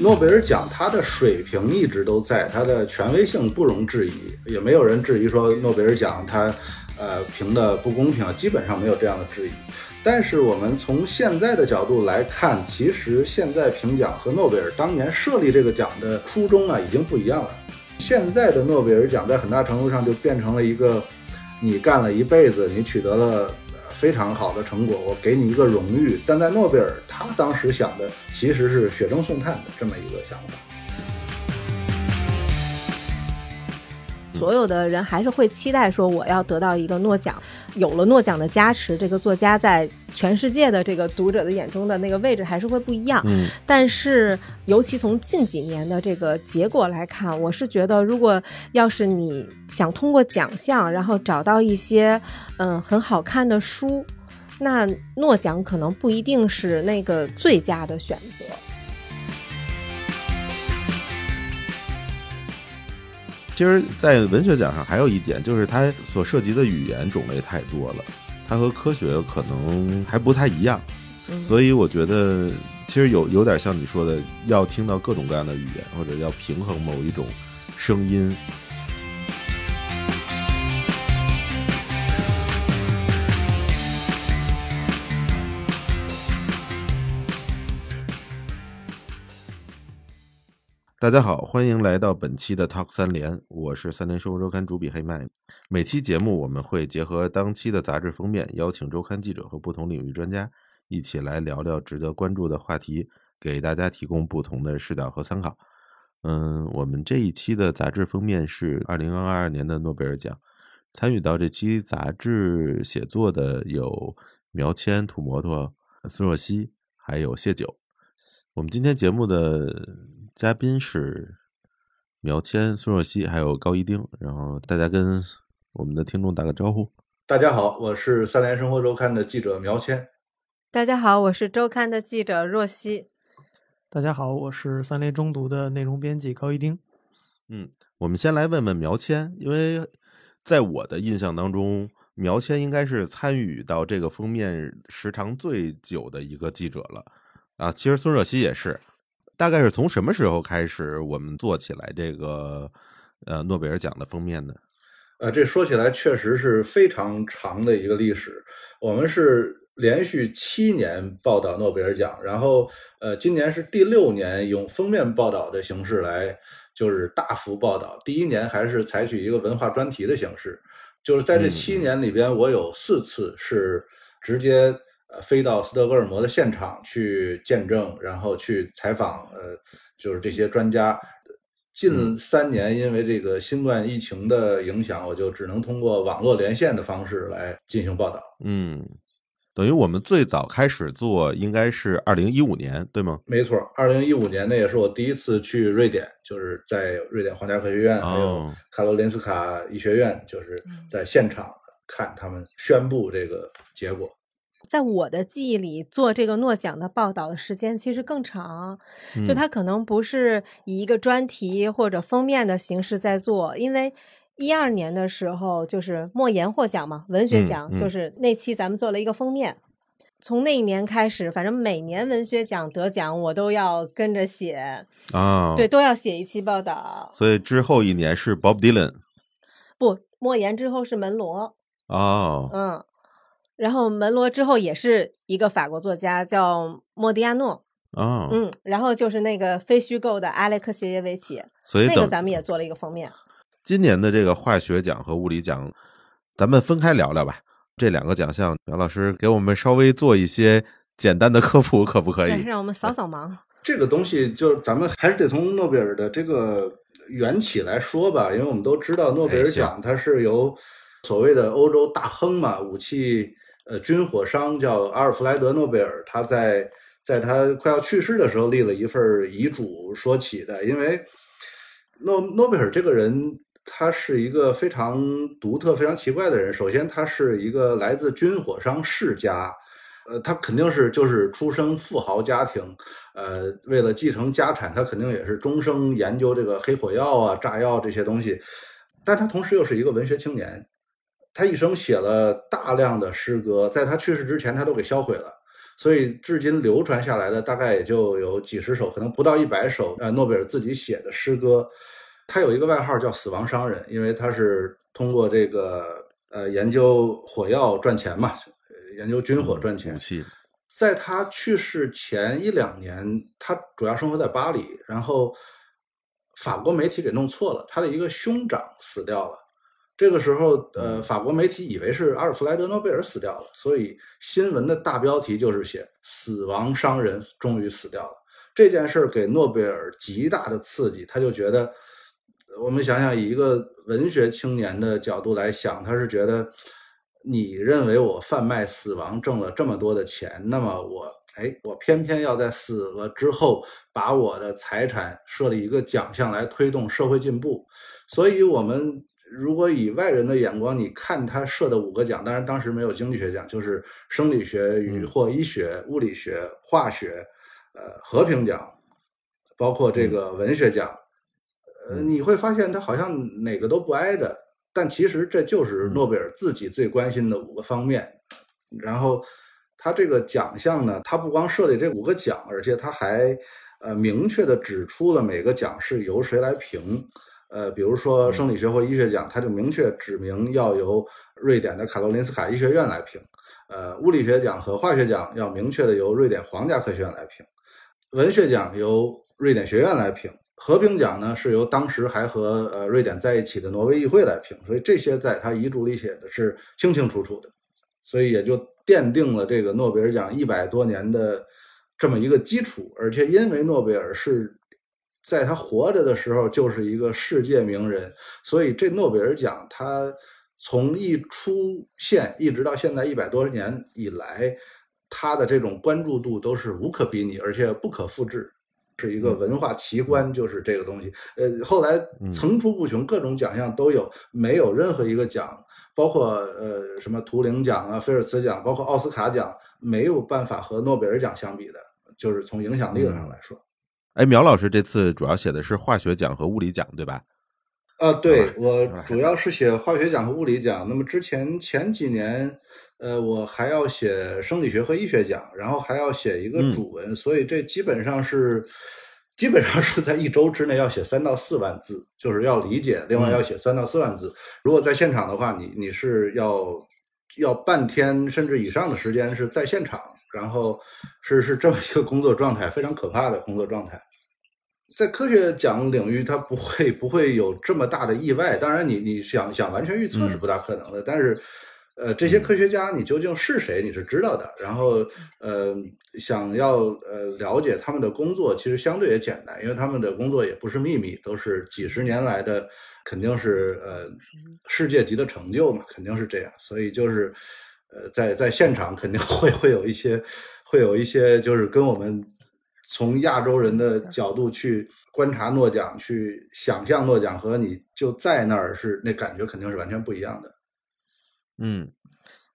诺贝尔奖它的水平一直都在，它的权威性不容置疑，也没有人质疑说诺贝尔奖它，呃，评的不公平，基本上没有这样的质疑。但是我们从现在的角度来看，其实现在评奖和诺贝尔当年设立这个奖的初衷啊，已经不一样了。现在的诺贝尔奖在很大程度上就变成了一个，你干了一辈子，你取得了非常好的成果，我给你一个荣誉。但在诺贝尔，他当时想的其实是雪中送炭的这么一个想法。所有的人还是会期待说，我要得到一个诺奖。有了诺奖的加持，这个作家在全世界的这个读者的眼中的那个位置还是会不一样。嗯，但是尤其从近几年的这个结果来看，我是觉得，如果要是你想通过奖项，然后找到一些嗯很好看的书，那诺奖可能不一定是那个最佳的选择。其实，在文学奖上还有一点，就是它所涉及的语言种类太多了，它和科学可能还不太一样，所以我觉得其实有有点像你说的，要听到各种各样的语言，或者要平衡某一种声音。大家好，欢迎来到本期的 Talk 三联，我是三联生活周刊主笔黑麦。每期节目我们会结合当期的杂志封面，邀请周刊记者和不同领域专家一起来聊聊值得关注的话题，给大家提供不同的视角和参考。嗯，我们这一期的杂志封面是二零二二年的诺贝尔奖，参与到这期杂志写作的有苗谦、土摩托、孙若曦，还有谢九。我们今天节目的。嘉宾是苗谦、孙若曦，还有高一丁。然后大家跟我们的听众打个招呼。大家好，我是三联生活周刊的记者苗谦。大家好，我是周刊的记者若曦。大家好，我是三联中读的内容编辑高一丁。嗯，我们先来问问苗谦，因为在我的印象当中，苗谦应该是参与到这个封面时长最久的一个记者了。啊，其实孙若曦也是。大概是从什么时候开始，我们做起来这个呃诺贝尔奖的封面呢？呃，这说起来确实是非常长的一个历史。我们是连续七年报道诺贝尔奖，然后呃，今年是第六年用封面报道的形式来，就是大幅报道。第一年还是采取一个文化专题的形式，就是在这七年里边，我有四次是直接。呃，飞到斯德哥尔摩的现场去见证，然后去采访，呃，就是这些专家。近三年，因为这个新冠疫情的影响，我就只能通过网络连线的方式来进行报道。嗯，等于我们最早开始做应该是二零一五年，对吗？没错，二零一五年那也是我第一次去瑞典，就是在瑞典皇家科学院还有卡罗林斯卡医学院，就是在现场看他们宣布这个结果。在我的记忆里，做这个诺奖的报道的时间其实更长，就它可能不是以一个专题或者封面的形式在做，因为一二年的时候就是莫言获奖嘛，文学奖就是那期咱们做了一个封面，从那一年开始，反正每年文学奖得奖我都要跟着写啊，对，都要写一期报道。所以之后一年是 Bob Dylan，不，莫言之后是门罗。哦，嗯。然后门罗之后也是一个法国作家，叫莫迪亚诺。哦，嗯，然后就是那个非虚构的阿列克谢耶维奇，所以那个咱们也做了一个封面。今年的这个化学奖和物理奖，咱们分开聊聊吧。这两个奖项，杨老师给我们稍微做一些简单的科普，可不可以？让我们扫扫盲。这个东西就是咱们还是得从诺贝尔的这个缘起来说吧，因为我们都知道诺贝尔奖它是由所谓的欧洲大亨嘛，武器。呃，军火商叫阿尔弗莱德·诺贝尔，他在在他快要去世的时候立了一份遗嘱说起的。因为诺诺贝尔这个人，他是一个非常独特、非常奇怪的人。首先，他是一个来自军火商世家，呃，他肯定是就是出生富豪家庭，呃，为了继承家产，他肯定也是终生研究这个黑火药啊、炸药这些东西。但他同时又是一个文学青年。他一生写了大量的诗歌，在他去世之前，他都给销毁了。所以至今流传下来的大概也就有几十首，可能不到一百首。呃，诺贝尔自己写的诗歌，他有一个外号叫“死亡商人”，因为他是通过这个呃研究火药赚钱嘛，研究军火赚钱。在他去世前一两年，他主要生活在巴黎，然后法国媒体给弄错了，他的一个兄长死掉了。这个时候，呃，法国媒体以为是阿尔弗莱德·诺贝尔死掉了，所以新闻的大标题就是写“死亡商人终于死掉了”。这件事儿给诺贝尔极大的刺激，他就觉得，我们想想，以一个文学青年的角度来想，他是觉得，你认为我贩卖死亡挣了这么多的钱，那么我，哎，我偏偏要在死了之后把我的财产设立一个奖项来推动社会进步，所以我们。如果以外人的眼光，你看他设的五个奖，当然当时没有经济学奖，就是生理学与或医学、物理学、化学，呃，和平奖，包括这个文学奖，呃，你会发现他好像哪个都不挨着，但其实这就是诺贝尔自己最关心的五个方面。然后他这个奖项呢，他不光设立这五个奖，而且他还呃明确的指出了每个奖是由谁来评。呃，比如说生理学或医学奖，它就明确指明要由瑞典的卡罗林斯卡医学院来评；呃，物理学奖和化学奖要明确的由瑞典皇家科学院来评；文学奖由瑞典学院来评；和平奖呢是由当时还和呃瑞典在一起的挪威议会来评。所以这些在他遗嘱里写的是清清楚楚的，所以也就奠定了这个诺贝尔奖一百多年的这么一个基础。而且因为诺贝尔是。在他活着的时候就是一个世界名人，所以这诺贝尔奖他从一出现一直到现在一百多年以来，他的这种关注度都是无可比拟，而且不可复制，是一个文化奇观，就是这个东西。呃，后来层出不穷，各种奖项都有，没有任何一个奖，包括呃什么图灵奖啊、菲尔茨奖，包括奥斯卡奖，没有办法和诺贝尔奖相比的，就是从影响力上来说。哎，苗老师这次主要写的是化学奖和物理奖，对吧？啊，对我主要是写化学奖和物理奖。那么之前前几年，呃，我还要写生理学和医学奖，然后还要写一个主文，所以这基本上是基本上是在一周之内要写三到四万字，就是要理解，另外要写三到四万字。如果在现场的话，你你是要要半天甚至以上的时间是在现场，然后是是这么一个工作状态，非常可怕的工作状态。在科学奖领域，它不会不会有这么大的意外。当然，你你想想完全预测是不大可能的。但是，呃，这些科学家你究竟是谁，你是知道的。然后，呃，想要呃了解他们的工作，其实相对也简单，因为他们的工作也不是秘密，都是几十年来的，肯定是呃世界级的成就嘛，肯定是这样。所以就是，呃，在在现场肯定会会有一些会有一些就是跟我们。从亚洲人的角度去观察诺奖，去想象诺奖和你就在那儿是那感觉肯定是完全不一样的。嗯，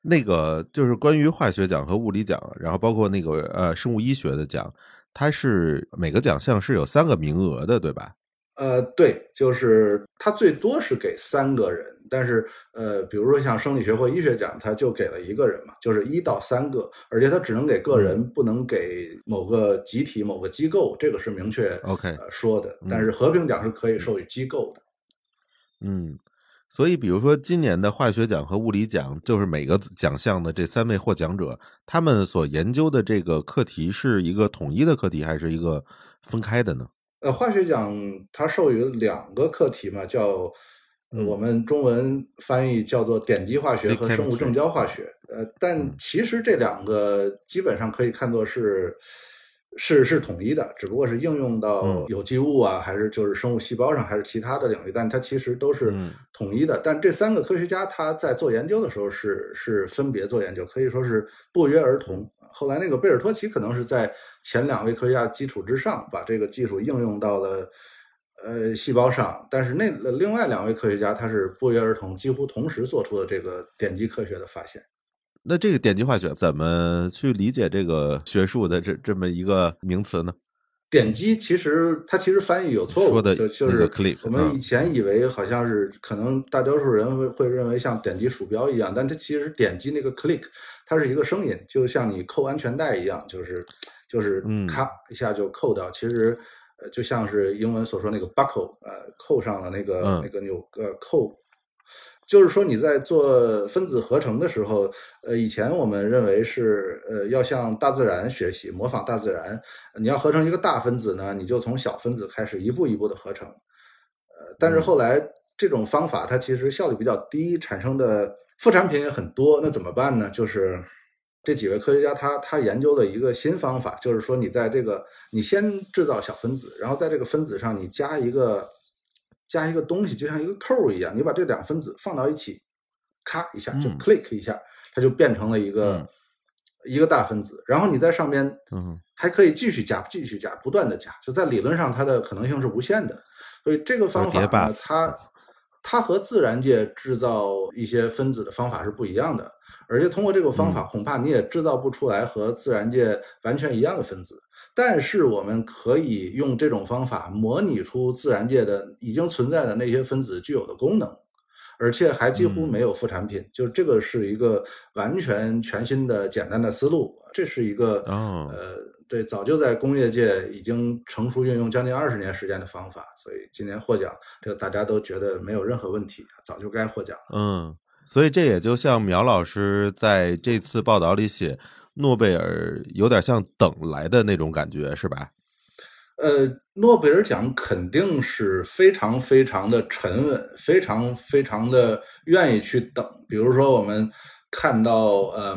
那个就是关于化学奖和物理奖，然后包括那个呃生物医学的奖，它是每个奖项是有三个名额的，对吧？呃，对，就是它最多是给三个人。但是，呃，比如说像生理学或医学奖，它就给了一个人嘛，就是一到三个，而且它只能给个人，不能给某个集体、某个机构，这个是明确 OK 说的。但是和平奖是可以授予机构的。嗯，所以比如说今年的化学奖和物理奖，就是每个奖项的这三位获奖者，他们所研究的这个课题是一个统一的课题，还是一个分开的呢？呃，化学奖它授予两个课题嘛，叫。我们中文翻译叫做点击化学和生物正交化学，呃，但其实这两个基本上可以看作是是是统一的，只不过是应用到有机物啊，还是就是生物细胞上，还是其他的领域，但它其实都是统一的。但这三个科学家他在做研究的时候是是分别做研究，可以说是不约而同。后来那个贝尔托奇可能是在前两位科学家基础之上，把这个技术应用到了。呃，细胞上，但是那另外两位科学家他是不约而同，几乎同时做出了这个点击科学的发现。那这个点击化学怎么去理解这个学术的这这么一个名词呢？点击其实它其实翻译有错误，说的就是 click。我们以前以为好像是可能大多数人会会认为像点击鼠标一样，但它其实点击那个 click，它是一个声音，就像你扣安全带一样，就是就是咔一下就扣掉。其实呃，就像是英文所说那个 buckle，呃，扣上了那个那个纽呃扣。就是说你在做分子合成的时候，呃，以前我们认为是呃要向大自然学习，模仿大自然。你要合成一个大分子呢，你就从小分子开始一步一步的合成。呃，但是后来这种方法它其实效率比较低，产生的副产品也很多。那怎么办呢？就是这几位科学家他他研究了一个新方法，就是说你在这个你先制造小分子，然后在这个分子上你加一个。加一个东西，就像一个扣一样，你把这两分子放到一起，咔一下就 click 一下，它就变成了一个一个大分子。然后你在上边，嗯，还可以继续加，继续加，不断的加。就在理论上，它的可能性是无限的。所以这个方法呢，它它和自然界制造一些分子的方法是不一样的。而且通过这个方法，恐怕你也制造不出来和自然界完全一样的分子。但是我们可以用这种方法模拟出自然界的已经存在的那些分子具有的功能，而且还几乎没有副产品，就这个是一个完全全新的简单的思路。这是一个呃，对，早就在工业界已经成熟运用将近二十年时间的方法，所以今年获奖，这个大家都觉得没有任何问题，早就该获奖。嗯，所以这也就像苗老师在这次报道里写。诺贝尔有点像等来的那种感觉，是吧？呃，诺贝尔奖肯定是非常非常的沉稳，非常非常的愿意去等。比如说，我们看到呃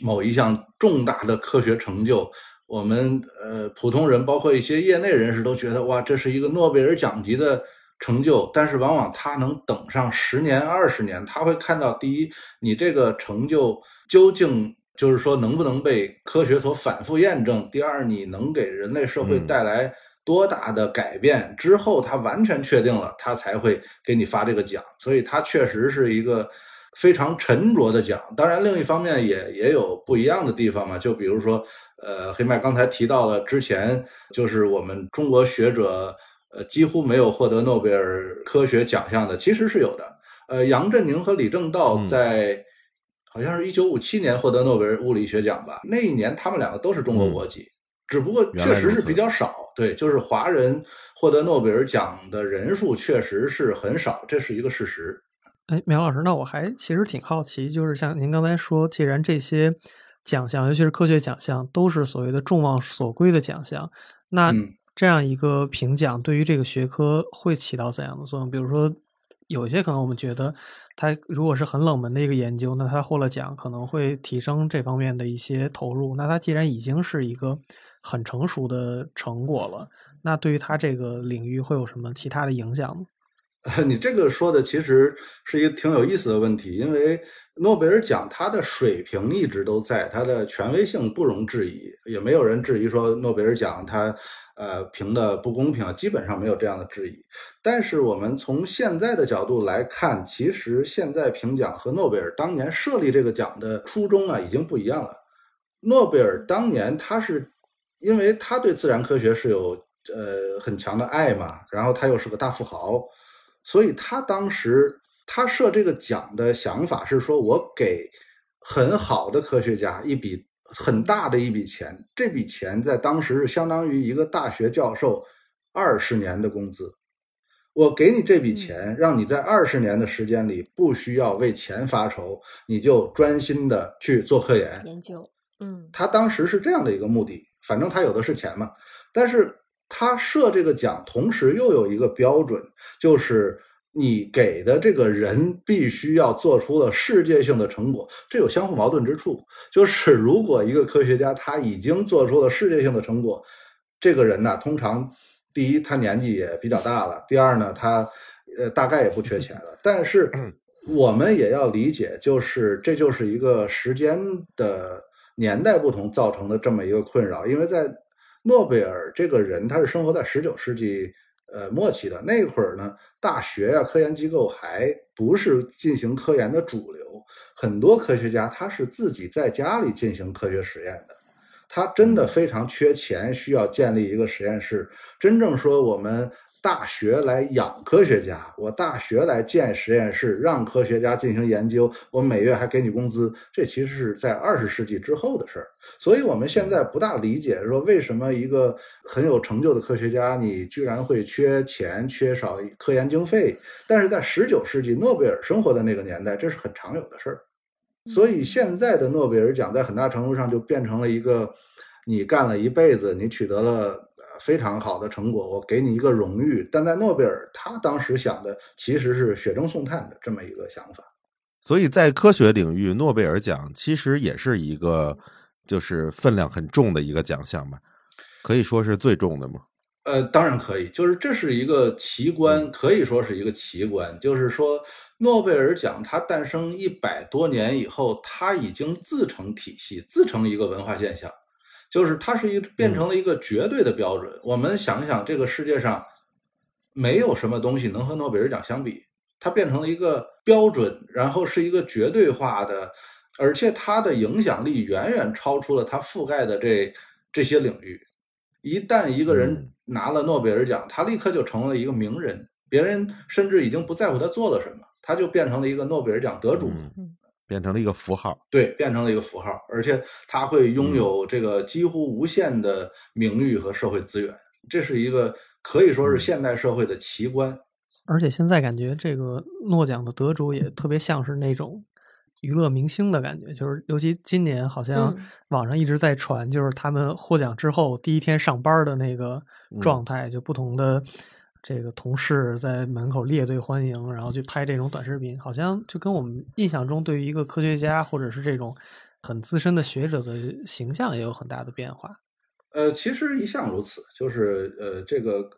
某一项重大的科学成就，我们呃普通人，包括一些业内人士都觉得哇，这是一个诺贝尔奖级的成就。但是往往他能等上十年、二十年，他会看到第一，你这个成就究竟。就是说，能不能被科学所反复验证？第二，你能给人类社会带来多大的改变？之后，他完全确定了，他才会给你发这个奖。所以，他确实是一个非常沉着的奖。当然，另一方面也也有不一样的地方嘛。就比如说，呃，黑麦刚才提到了之前，就是我们中国学者，呃，几乎没有获得诺贝尔科学奖项的，其实是有的。呃，杨振宁和李政道在。好像是一九五七年获得诺贝尔物理学奖吧？那一年他们两个都是中国国籍，只不过确实是比较少。对，就是华人获得诺贝尔奖的人数确实是很少，这是一个事实。哎，苗老师，那我还其实挺好奇，就是像您刚才说，既然这些奖项，尤其是科学奖项，都是所谓的众望所归的奖项，那这样一个评奖对于这个学科会起到怎样的作用？比如说。有些可能我们觉得，他如果是很冷门的一个研究，那他获了奖可能会提升这方面的一些投入。那他既然已经是一个很成熟的成果了，那对于他这个领域会有什么其他的影响吗？你这个说的其实是一个挺有意思的问题，因为诺贝尔奖它的水平一直都在，它的权威性不容置疑，也没有人质疑说诺贝尔奖它。呃，评的不公平，基本上没有这样的质疑。但是我们从现在的角度来看，其实现在评奖和诺贝尔当年设立这个奖的初衷啊，已经不一样了。诺贝尔当年他是因为他对自然科学是有呃很强的爱嘛，然后他又是个大富豪，所以他当时他设这个奖的想法是说，我给很好的科学家一笔。很大的一笔钱，这笔钱在当时是相当于一个大学教授二十年的工资。我给你这笔钱，让你在二十年的时间里不需要为钱发愁，你就专心的去做科研研究。嗯，他当时是这样的一个目的，反正他有的是钱嘛。但是他设这个奖，同时又有一个标准，就是。你给的这个人必须要做出了世界性的成果，这有相互矛盾之处。就是如果一个科学家他已经做出了世界性的成果，这个人呢，通常第一他年纪也比较大了，第二呢他呃大概也不缺钱了。但是我们也要理解，就是这就是一个时间的年代不同造成的这么一个困扰。因为在诺贝尔这个人他是生活在十九世纪呃末期的那会儿呢。大学呀，科研机构还不是进行科研的主流。很多科学家他是自己在家里进行科学实验的。他真的非常缺钱，需要建立一个实验室。真正说我们大学来养科学家，我大学来建实验室，让科学家进行研究，我每月还给你工资。这其实是在二十世纪之后的事儿。所以我们现在不大理解，说为什么一个很有成就的科学家，你居然会缺钱、缺少科研经费？但是在十九世纪诺贝尔生活的那个年代，这是很常有的事儿。所以现在的诺贝尔奖在很大程度上就变成了一个，你干了一辈子，你取得了。非常好的成果，我给你一个荣誉。但在诺贝尔，他当时想的其实是雪中送炭的这么一个想法。所以在科学领域，诺贝尔奖其实也是一个就是分量很重的一个奖项吧？可以说是最重的吗？呃，当然可以。就是这是一个奇观，可以说是一个奇观。就是说，诺贝尔奖它诞生一百多年以后，它已经自成体系，自成一个文化现象。就是它是一变成了一个绝对的标准。我们想一想，这个世界上没有什么东西能和诺贝尔奖相比。它变成了一个标准，然后是一个绝对化的，而且它的影响力远远超出了它覆盖的这这些领域。一旦一个人拿了诺贝尔奖，他立刻就成了一个名人，别人甚至已经不在乎他做了什么，他就变成了一个诺贝尔奖得主。变成了一个符号，对，变成了一个符号，而且它会拥有这个几乎无限的名誉和社会资源，这是一个可以说是现代社会的奇观。而且现在感觉这个诺奖的得主也特别像是那种娱乐明星的感觉，就是尤其今年好像网上一直在传，就是他们获奖之后第一天上班的那个状态，就不同的。这个同事在门口列队欢迎，然后去拍这种短视频，好像就跟我们印象中对于一个科学家或者是这种很资深的学者的形象也有很大的变化。呃，其实一向如此，就是呃，这个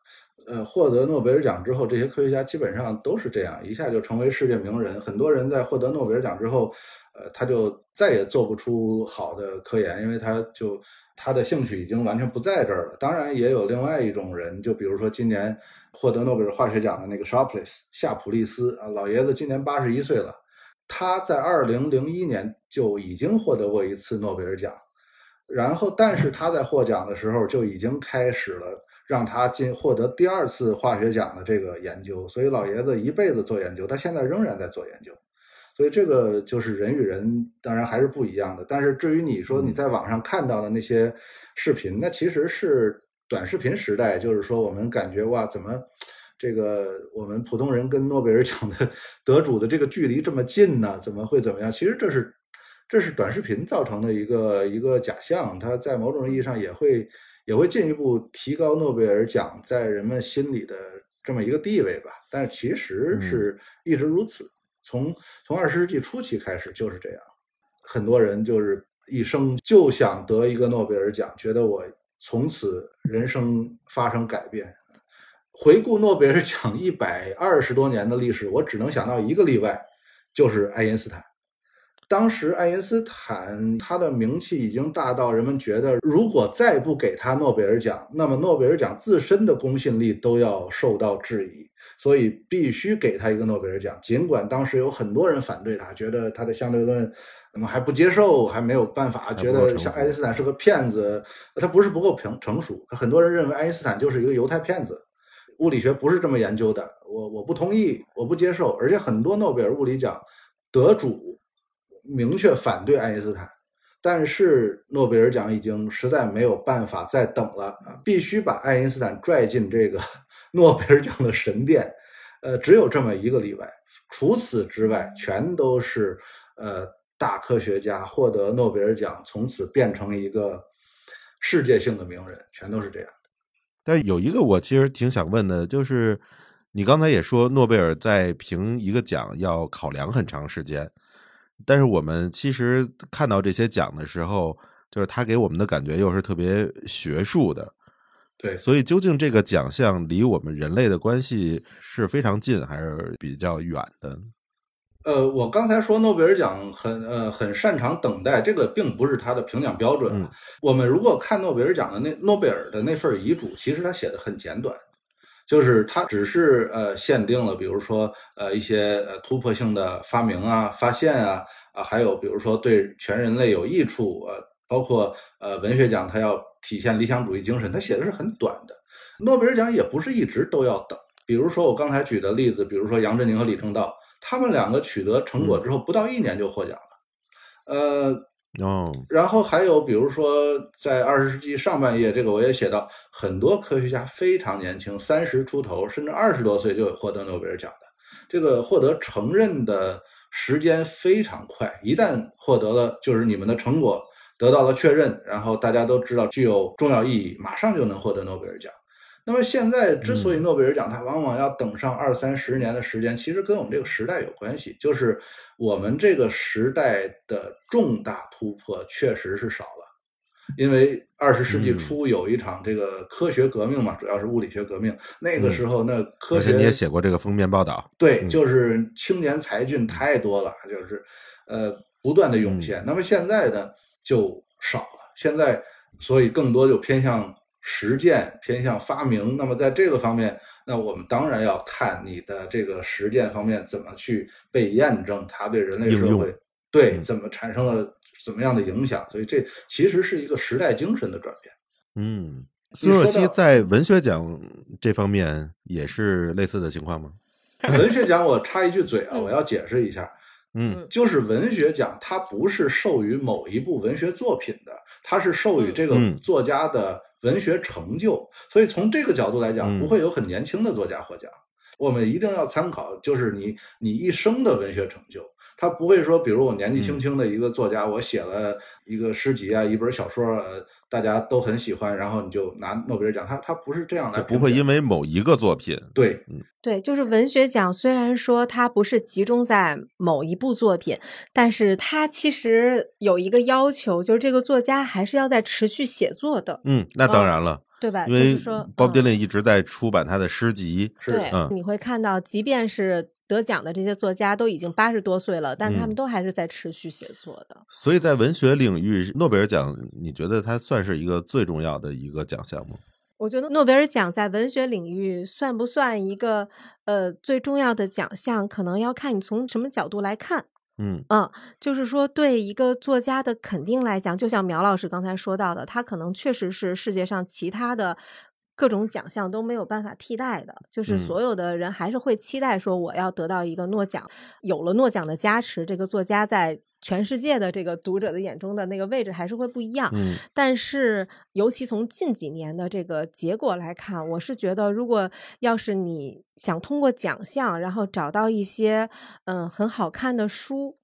呃，获得诺贝尔奖之后，这些科学家基本上都是这样，一下就成为世界名人。很多人在获得诺贝尔奖之后，呃，他就再也做不出好的科研，因为他就他的兴趣已经完全不在这儿了。当然，也有另外一种人，就比如说今年。获得诺贝尔化学奖的那个 Sharpless 夏普利斯啊，老爷子今年八十一岁了。他在二零零一年就已经获得过一次诺贝尔奖，然后但是他在获奖的时候就已经开始了让他进获得第二次化学奖的这个研究。所以老爷子一辈子做研究，他现在仍然在做研究。所以这个就是人与人当然还是不一样的。但是至于你说你在网上看到的那些视频，那其实是。短视频时代，就是说，我们感觉哇，怎么这个我们普通人跟诺贝尔奖的 得主的这个距离这么近呢？怎么会怎么样？其实这是这是短视频造成的一个一个假象，它在某种意义上也会也会进一步提高诺贝尔奖在人们心里的这么一个地位吧。但是其实是一直如此，从从二十世纪初期开始就是这样，很多人就是一生就想得一个诺贝尔奖，觉得我。从此人生发生改变。回顾诺贝尔奖一百二十多年的历史，我只能想到一个例外，就是爱因斯坦。当时爱因斯坦他的名气已经大到人们觉得，如果再不给他诺贝尔奖，那么诺贝尔奖自身的公信力都要受到质疑。所以必须给他一个诺贝尔奖。尽管当时有很多人反对他，觉得他的相对论。那么还不接受，还没有办法，觉得像爱因斯坦是个骗子，他不是不够成成熟。很多人认为爱因斯坦就是一个犹太骗子，物理学不是这么研究的。我我不同意，我不接受。而且很多诺贝尔物理奖得主明确反对爱因斯坦，但是诺贝尔奖已经实在没有办法再等了啊，必须把爱因斯坦拽进这个 诺贝尔奖的神殿。呃，只有这么一个例外，除此之外，全都是呃。大科学家获得诺贝尔奖，从此变成一个世界性的名人，全都是这样。但有一个我其实挺想问的，就是你刚才也说诺贝尔在评一个奖要考量很长时间，但是我们其实看到这些奖的时候，就是他给我们的感觉又是特别学术的。对，所以究竟这个奖项离我们人类的关系是非常近，还是比较远的？呃，我刚才说诺贝尔奖很呃很擅长等待，这个并不是他的评奖标准。我们如果看诺贝尔奖的那诺贝尔的那份遗嘱，其实他写的很简短，就是它只是呃限定了，比如说呃一些呃突破性的发明啊、发现啊啊，还有比如说对全人类有益处呃包括呃文学奖，它要体现理想主义精神，它写的是很短的。诺贝尔奖也不是一直都要等，比如说我刚才举的例子，比如说杨振宁和李政道，他们两个取得成果之后，不到一年就获奖了。呃，哦，然后还有比如说在二十世纪上半叶，这个我也写到，很多科学家非常年轻，三十出头甚至二十多岁就获得诺贝尔奖的，这个获得承认的时间非常快，一旦获得了，就是你们的成果得到了确认，然后大家都知道具有重要意义，马上就能获得诺贝尔奖。那么现在之所以诺贝尔奖它往往要等上二三十年的时间，其实跟我们这个时代有关系，就是我们这个时代的重大突破确实是少了，因为二十世纪初有一场这个科学革命嘛，主要是物理学革命，那个时候那科学你也写过这个封面报道，对，就是青年才俊太多了，就是呃不断的涌现。那么现在呢就少了，现在所以更多就偏向。实践偏向发明，那么在这个方面，那我们当然要看你的这个实践方面怎么去被验证，它对人类社会对怎么产生了怎么样的影响。所以这其实是一个时代精神的转变。嗯，苏若曦在文学奖这方面也是类似的情况吗？文学奖我插一句嘴啊，我要解释一下。嗯，就是文学奖它不是授予某一部文学作品的，它是授予这个作家的。文学成就，所以从这个角度来讲，不会有很年轻的作家获奖。我们一定要参考，就是你你一生的文学成就。他不会说，比如我年纪轻轻的一个作家，我写了一个诗集啊，一本小说，呃，大家都很喜欢，然后你就拿诺贝尔奖。他他不是这样来，不会因为某一个作品。对，嗯，对，就是文学奖，虽然说它不是集中在某一部作品，但是它其实有一个要求，就是这个作家还是要在持续写作的。嗯，那当然了，对吧？因为说，Bob Dylan 一直在出版他的诗集。对，你会看到，即便是。得奖的这些作家都已经八十多岁了，但他们都还是在持续写作的。所以在文学领域，诺贝尔奖，你觉得它算是一个最重要的一个奖项吗？我觉得诺贝尔奖在文学领域算不算一个呃最重要的奖项，可能要看你从什么角度来看。嗯嗯，就是说对一个作家的肯定来讲，就像苗老师刚才说到的，他可能确实是世界上其他的。各种奖项都没有办法替代的，就是所有的人还是会期待说我要得到一个诺奖。有了诺奖的加持，这个作家在全世界的这个读者的眼中的那个位置还是会不一样。嗯，但是尤其从近几年的这个结果来看，我是觉得，如果要是你想通过奖项，然后找到一些嗯很好看的书，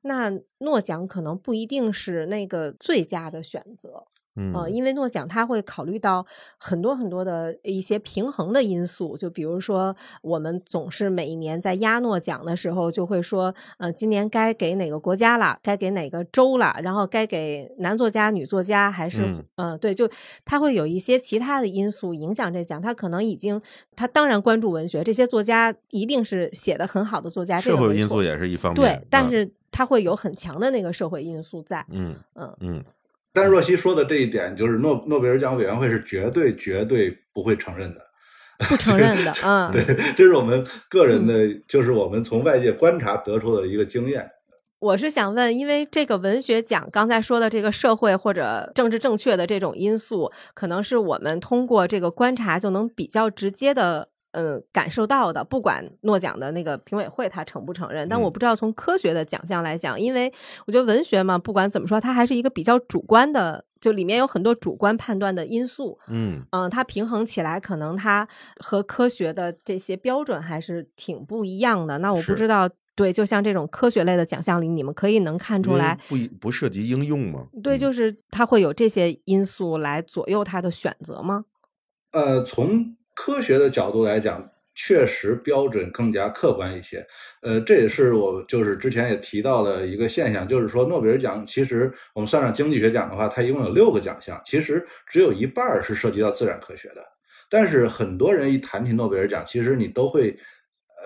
那诺奖可能不一定是那个最佳的选择。嗯，因为诺奖它会考虑到很多很多的一些平衡的因素，就比如说我们总是每一年在压诺奖的时候就会说，呃，今年该给哪个国家了，该给哪个州了，然后该给男作家、女作家还是，嗯，对，就他会有一些其他的因素影响这奖，他可能已经，他当然关注文学，这些作家一定是写的很好的作家，社会因素。也是一方面，对，但是他会有很强的那个社会因素在，嗯嗯嗯。但若曦说的这一点，就是诺诺贝尔奖委员会是绝对绝对不会承认的，不承认的。嗯，对，这是我们个人的，就是我们从外界观察得出的一个经验。我是想问，因为这个文学奖刚才说的这个社会或者政治正确的这种因素，可能是我们通过这个观察就能比较直接的。嗯，感受到的，不管诺奖的那个评委会他承不承认，但我不知道从科学的奖项来讲，因为我觉得文学嘛，不管怎么说，它还是一个比较主观的，就里面有很多主观判断的因素。嗯嗯，它平衡起来，可能它和科学的这些标准还是挺不一样的。那我不知道，对，就像这种科学类的奖项里，你们可以能看出来，不不涉及应用吗？对，就是它会有这些因素来左右它的选择吗？呃，从。科学的角度来讲，确实标准更加客观一些。呃，这也是我就是之前也提到的一个现象，就是说诺贝尔奖其实我们算上经济学奖的话，它一共有六个奖项，其实只有一半是涉及到自然科学的。但是很多人一谈起诺贝尔奖，其实你都会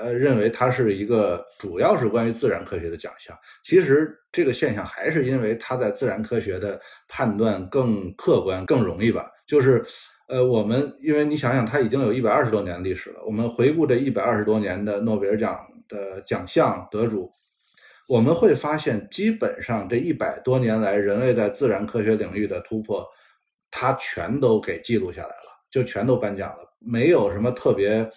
呃认为它是一个主要是关于自然科学的奖项。其实这个现象还是因为它在自然科学的判断更客观、更容易吧，就是。呃，我们因为你想想，它已经有一百二十多年历史了。我们回顾这一百二十多年的诺贝尔奖的奖项得主，我们会发现，基本上这一百多年来，人类在自然科学领域的突破，它全都给记录下来了，就全都颁奖了，没有什么特别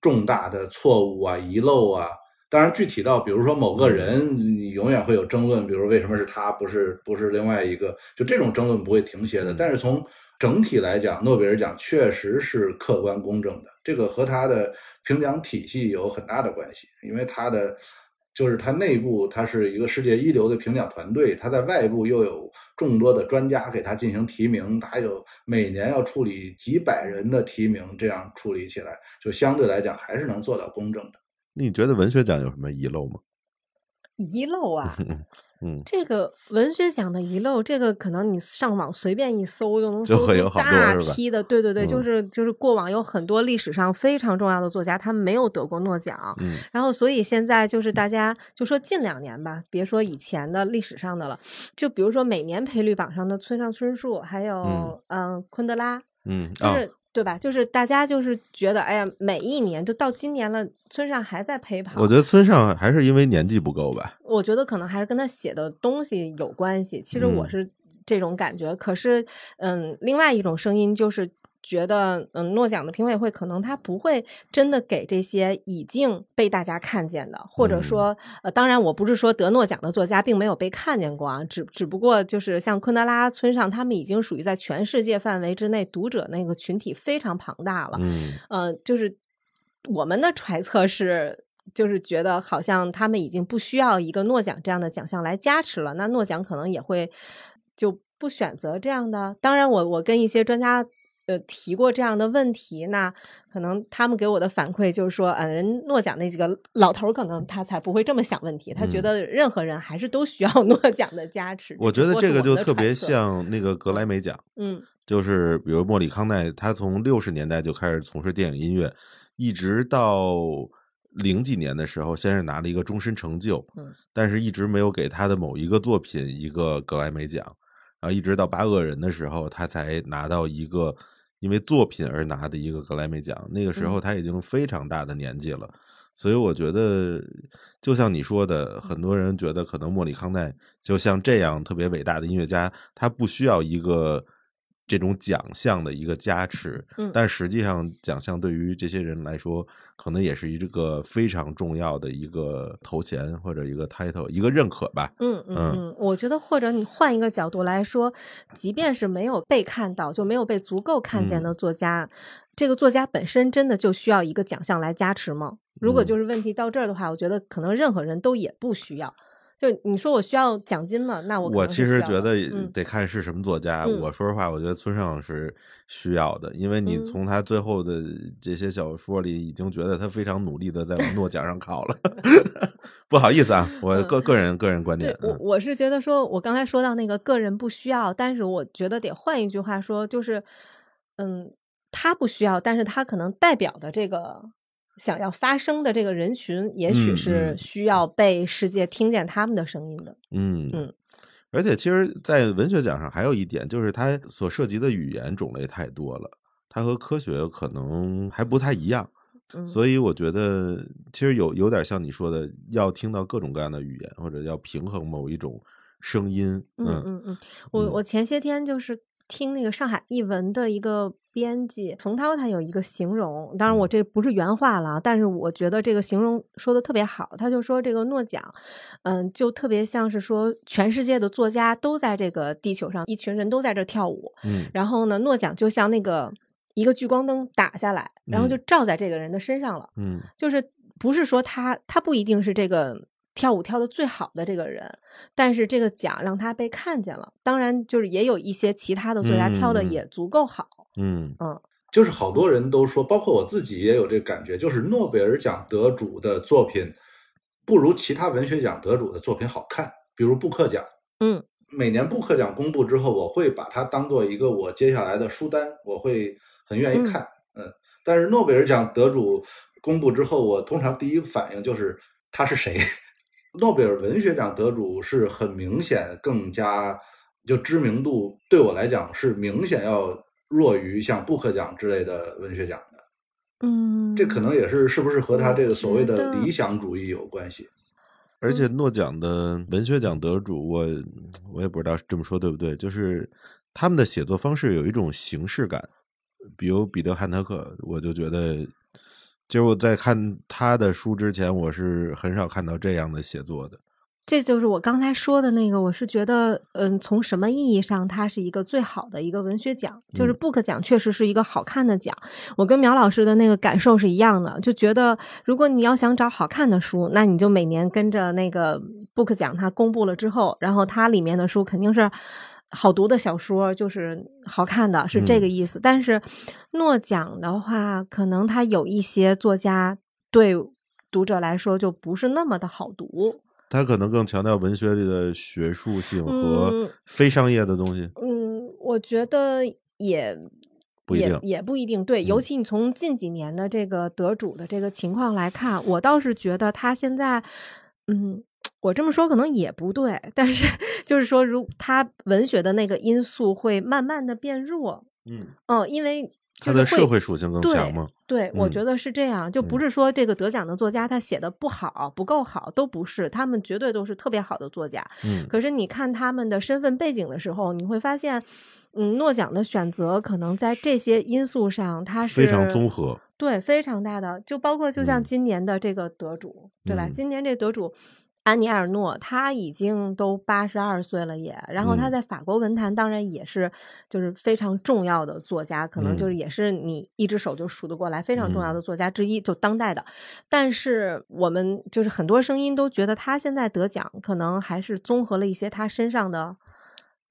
重大的错误啊、遗漏啊。当然，具体到比如说某个人，你永远会有争论，比如为什么是他，不是不是另外一个，就这种争论不会停歇的。但是从整体来讲，诺贝尔奖确实是客观公正的，这个和他的评奖体系有很大的关系，因为他的。就是他内部，它是一个世界一流的评奖团队，他在外部又有众多的专家给他进行提名，他有每年要处理几百人的提名，这样处理起来，就相对来讲还是能做到公正的。你觉得文学奖有什么遗漏吗？遗漏啊，嗯，这个文学奖的遗漏，这个可能你上网随便一搜就能搜出大批的，对对对，就是就是过往有很多历史上非常重要的作家，他们没有得过诺奖，嗯，然后所以现在就是大家就说近两年吧，别说以前的历史上的了，就比如说每年赔率榜上的村上春树，还有嗯。昆德拉，嗯，就是。对吧？就是大家就是觉得，哎呀，每一年就到今年了，村上还在陪跑。我觉得村上还是因为年纪不够吧。我觉得可能还是跟他写的东西有关系。其实我是这种感觉。可是，嗯，另外一种声音就是。觉得，嗯，诺奖的评委会可能他不会真的给这些已经被大家看见的，或者说，呃，当然我不是说得诺奖的作家并没有被看见过啊，只只不过就是像昆德拉、村上他们已经属于在全世界范围之内读者那个群体非常庞大了，嗯，呃，就是我们的揣测是，就是觉得好像他们已经不需要一个诺奖这样的奖项来加持了，那诺奖可能也会就不选择这样的。当然，我我跟一些专家。呃，提过这样的问题，那可能他们给我的反馈就是说，嗯，人诺奖那几个老头可能他才不会这么想问题，他觉得任何人还是都需要 诺奖的加持。我觉得这个就特别像那个格莱美奖，嗯，就是比如莫里康奈，他从六十年代就开始从事电影音乐，一直到零几年的时候，先是拿了一个终身成就，嗯，但是一直没有给他的某一个作品一个格莱美奖，然后一直到八恶人的时候，他才拿到一个。因为作品而拿的一个格莱美奖，那个时候他已经非常大的年纪了，所以我觉得，就像你说的，很多人觉得可能莫里康奈就像这样特别伟大的音乐家，他不需要一个。这种奖项的一个加持，嗯，但实际上奖项对于这些人来说，可能也是一个非常重要的一个头衔或者一个 title，一个认可吧。嗯嗯嗯，我觉得或者你换一个角度来说，即便是没有被看到，就没有被足够看见的作家，这个作家本身真的就需要一个奖项来加持吗？如果就是问题到这儿的话，我觉得可能任何人都也不需要。就你说我需要奖金吗？那我我其实觉得得看是什么作家。我说实话，我觉得村上是需要的，因为你从他最后的这些小说里，已经觉得他非常努力的在往诺奖上靠了。不好意思啊，我个个人个人观点。我我是觉得说，我刚才说到那个个人不需要，但是我觉得得换一句话说，就是嗯，他不需要，但是他可能代表的这个。想要发声的这个人群，也许是需要被世界听见他们的声音的。嗯嗯，而且其实，在文学奖上还有一点，就是它所涉及的语言种类太多了，它和科学可能还不太一样。所以我觉得，其实有有点像你说的，要听到各种各样的语言，或者要平衡某一种声音。嗯嗯嗯，我我前些天就是。听那个上海译文的一个编辑冯涛，他有一个形容，当然我这不是原话了，但是我觉得这个形容说的特别好。他就说这个诺奖，嗯，就特别像是说全世界的作家都在这个地球上，一群人都在这跳舞，嗯，然后呢，诺奖就像那个一个聚光灯打下来，然后就照在这个人的身上了，嗯，就是不是说他他不一定是这个。跳舞跳的最好的这个人，但是这个奖让他被看见了。当然，就是也有一些其他的作家跳的也足够好。嗯嗯，就是好多人都说，包括我自己也有这个感觉，就是诺贝尔奖得主的作品不如其他文学奖得主的作品好看。比如布克奖，嗯，每年布克奖公布之后，我会把它当做一个我接下来的书单，我会很愿意看。嗯，但是诺贝尔奖得主公布之后，我通常第一个反应就是他是谁。诺贝尔文学奖得主是很明显更加就知名度对我来讲是明显要弱于像布克奖之类的文学奖的，嗯，这可能也是是不是和他这个所谓的理想主义有关系？而且诺奖的文学奖得主，我我也不知道这么说对不对，就是他们的写作方式有一种形式感，比如彼得·汉特克，我就觉得，其实我在看他的书之前，我是很少看到这样的写作的。这就是我刚才说的那个，我是觉得，嗯，从什么意义上，它是一个最好的一个文学奖，就是 Book 奖，确实是一个好看的奖。我跟苗老师的那个感受是一样的，就觉得如果你要想找好看的书，那你就每年跟着那个 Book 奖，它公布了之后，然后它里面的书肯定是好读的小说，就是好看的，是这个意思。但是诺奖的话，可能它有一些作家对读者来说就不是那么的好读。他可能更强调文学里的学术性和非商业的东西。嗯，我觉得也不一定，也不一定。对，尤其你从近几年的这个得主的这个情况来看，我倒是觉得他现在，嗯，我这么说可能也不对，但是就是说，如他文学的那个因素会慢慢的变弱。嗯，嗯，因为。它的社会属性更强吗？对，我觉得是这样，就不是说这个得奖的作家他写的不好、不够好，都不是，他们绝对都是特别好的作家。嗯，可是你看他们的身份背景的时候，你会发现，嗯，诺奖的选择可能在这些因素上，它是非常综合，对，非常大的，就包括就像今年的这个得主，对吧？今年这得主。安妮埃尔诺，他已经都八十二岁了也，然后他在法国文坛当然也是就是非常重要的作家，可能就是也是你一只手就数得过来非常重要的作家之一，就当代的。但是我们就是很多声音都觉得他现在得奖，可能还是综合了一些他身上的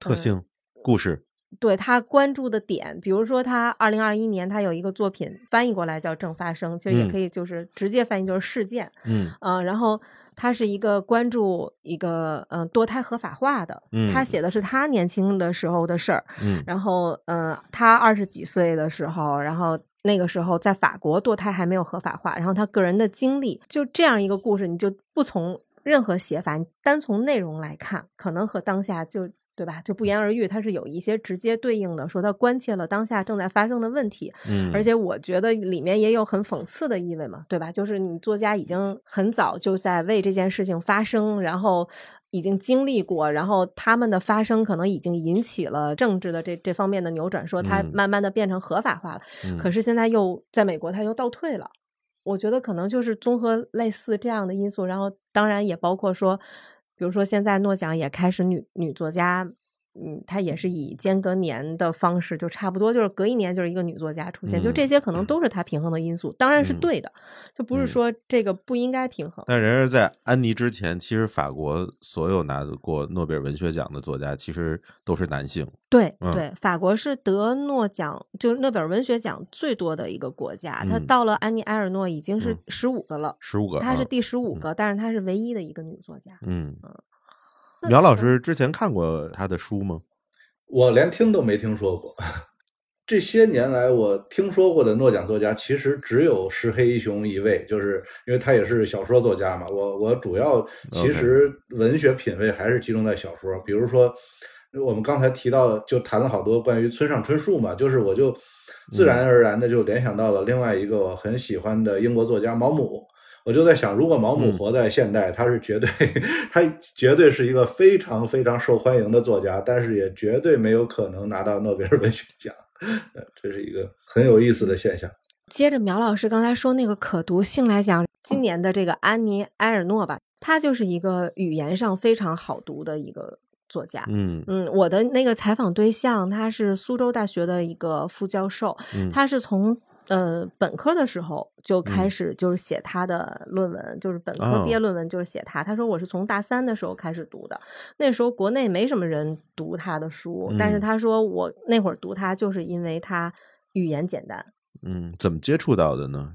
特性故事。对他关注的点，比如说他二零二一年他有一个作品翻译过来叫《正发生》，其实也可以就是直接翻译就是事件。嗯，呃，然后他是一个关注一个嗯堕胎合法化的，他写的是他年轻的时候的事儿。嗯，然后嗯，他二十几岁的时候，然后那个时候在法国堕胎还没有合法化，然后他个人的经历，就这样一个故事，你就不从任何写法，你单从内容来看，可能和当下就。对吧？就不言而喻，它是有一些直接对应的，说它关切了当下正在发生的问题。嗯，而且我觉得里面也有很讽刺的意味嘛，对吧？就是你作家已经很早就在为这件事情发生，然后已经经历过，然后他们的发生可能已经引起了政治的这这方面的扭转，说它慢慢的变成合法化了。可是现在又在美国，它又倒退了。我觉得可能就是综合类似这样的因素，然后当然也包括说。比如说，现在诺奖也开始女女作家。嗯，他也是以间隔年的方式，就差不多就是隔一年就是一个女作家出现，就这些可能都是他平衡的因素，当然是对的，就不是说这个不应该平衡。但然而在安妮之前，其实法国所有拿过诺贝尔文学奖的作家，其实都是男性。对对，法国是得诺奖，就是诺贝尔文学奖最多的一个国家。他到了安妮埃尔诺已经是十五个了，十五个，他是第十五个，但是他是唯一的一个女作家。嗯嗯。苗老师之前看过他的书吗？我连听都没听说过。这些年来，我听说过的诺奖作家其实只有石黑一雄一位，就是因为他也是小说作家嘛。我我主要其实文学品味还是集中在小说，比如说我们刚才提到，就谈了好多关于村上春树嘛，就是我就自然而然的就联想到了另外一个我很喜欢的英国作家毛姆。我就在想，如果毛姆活在现代，他是绝对，他绝对是一个非常非常受欢迎的作家，但是也绝对没有可能拿到诺贝尔文学奖。这是一个很有意思的现象。接着苗老师刚才说那个可读性来讲，今年的这个安妮埃尔诺吧，他就是一个语言上非常好读的一个作家。嗯嗯，我的那个采访对象他是苏州大学的一个副教授，他是从。呃，本科的时候就开始就是写他的论文，就是本科毕业论文就是写他。他说我是从大三的时候开始读的，那时候国内没什么人读他的书，但是他说我那会儿读他就是因为他语言简单。嗯，怎么接触到的呢？